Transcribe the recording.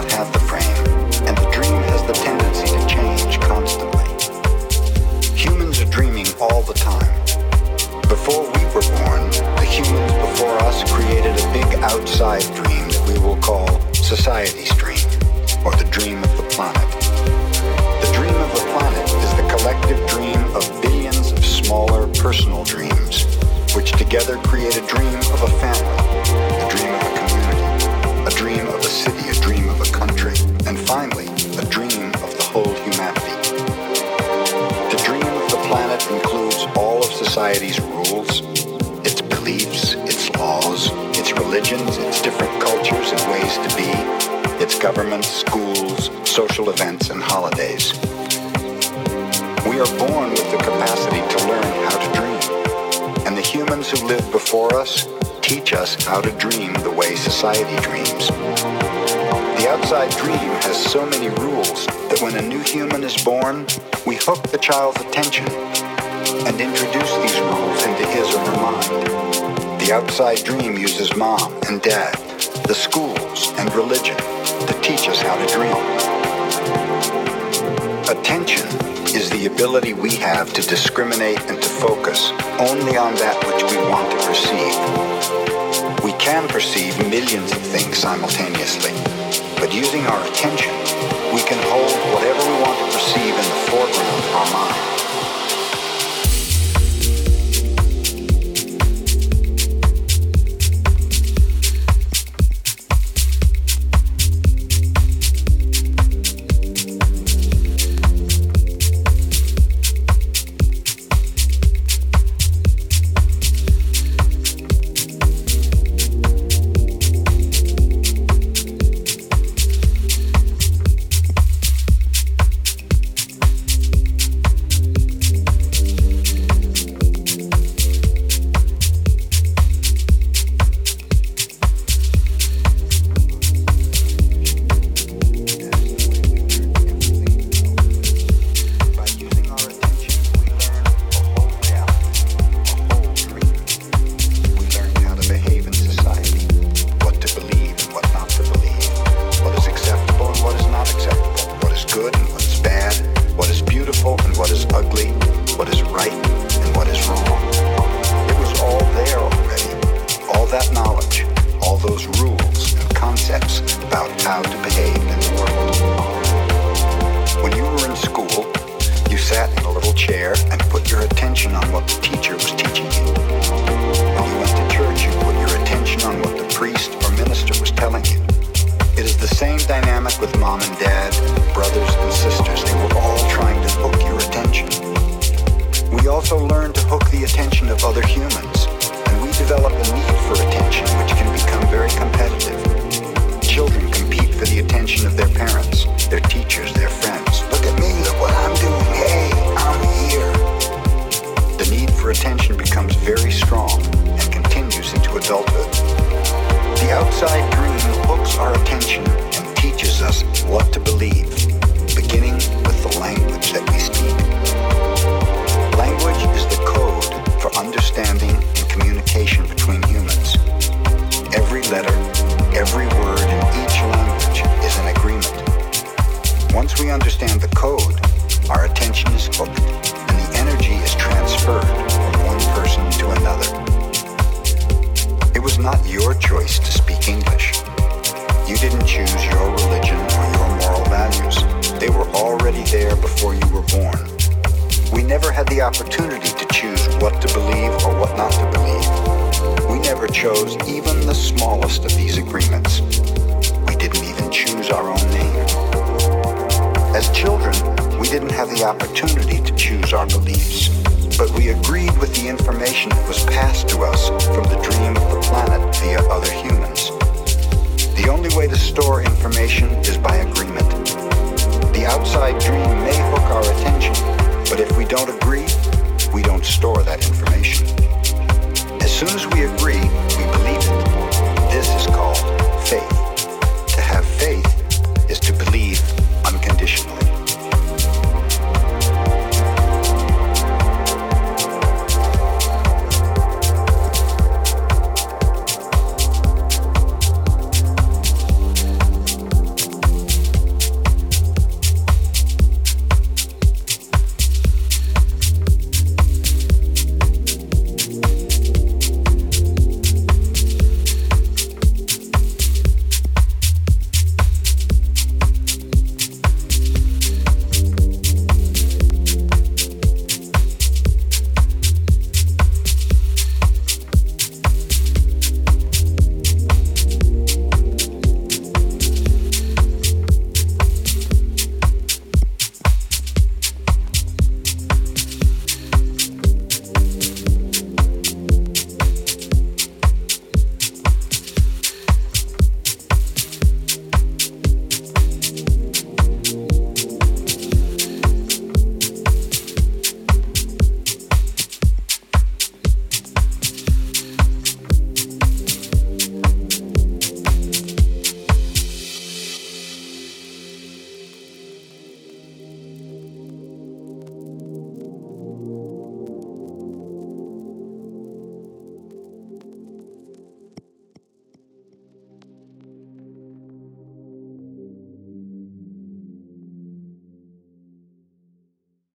I have the child's attention and introduce these rules into his or her mind. The outside dream uses mom and dad, the schools and religion to teach us how to dream. Attention is the ability we have to discriminate and to focus only on that which we want to perceive. We can perceive millions of things simultaneously, but using our attention, we can hold whatever we want to perceive in the on my opportunity to choose our beliefs, but we agreed with the information that was passed to us from the dream of the planet via other humans. The only way to store information is by agreement. The outside dream may hook our attention, but if we don't agree, we don't store that information. As soon as we agree, we believe it. This is called faith.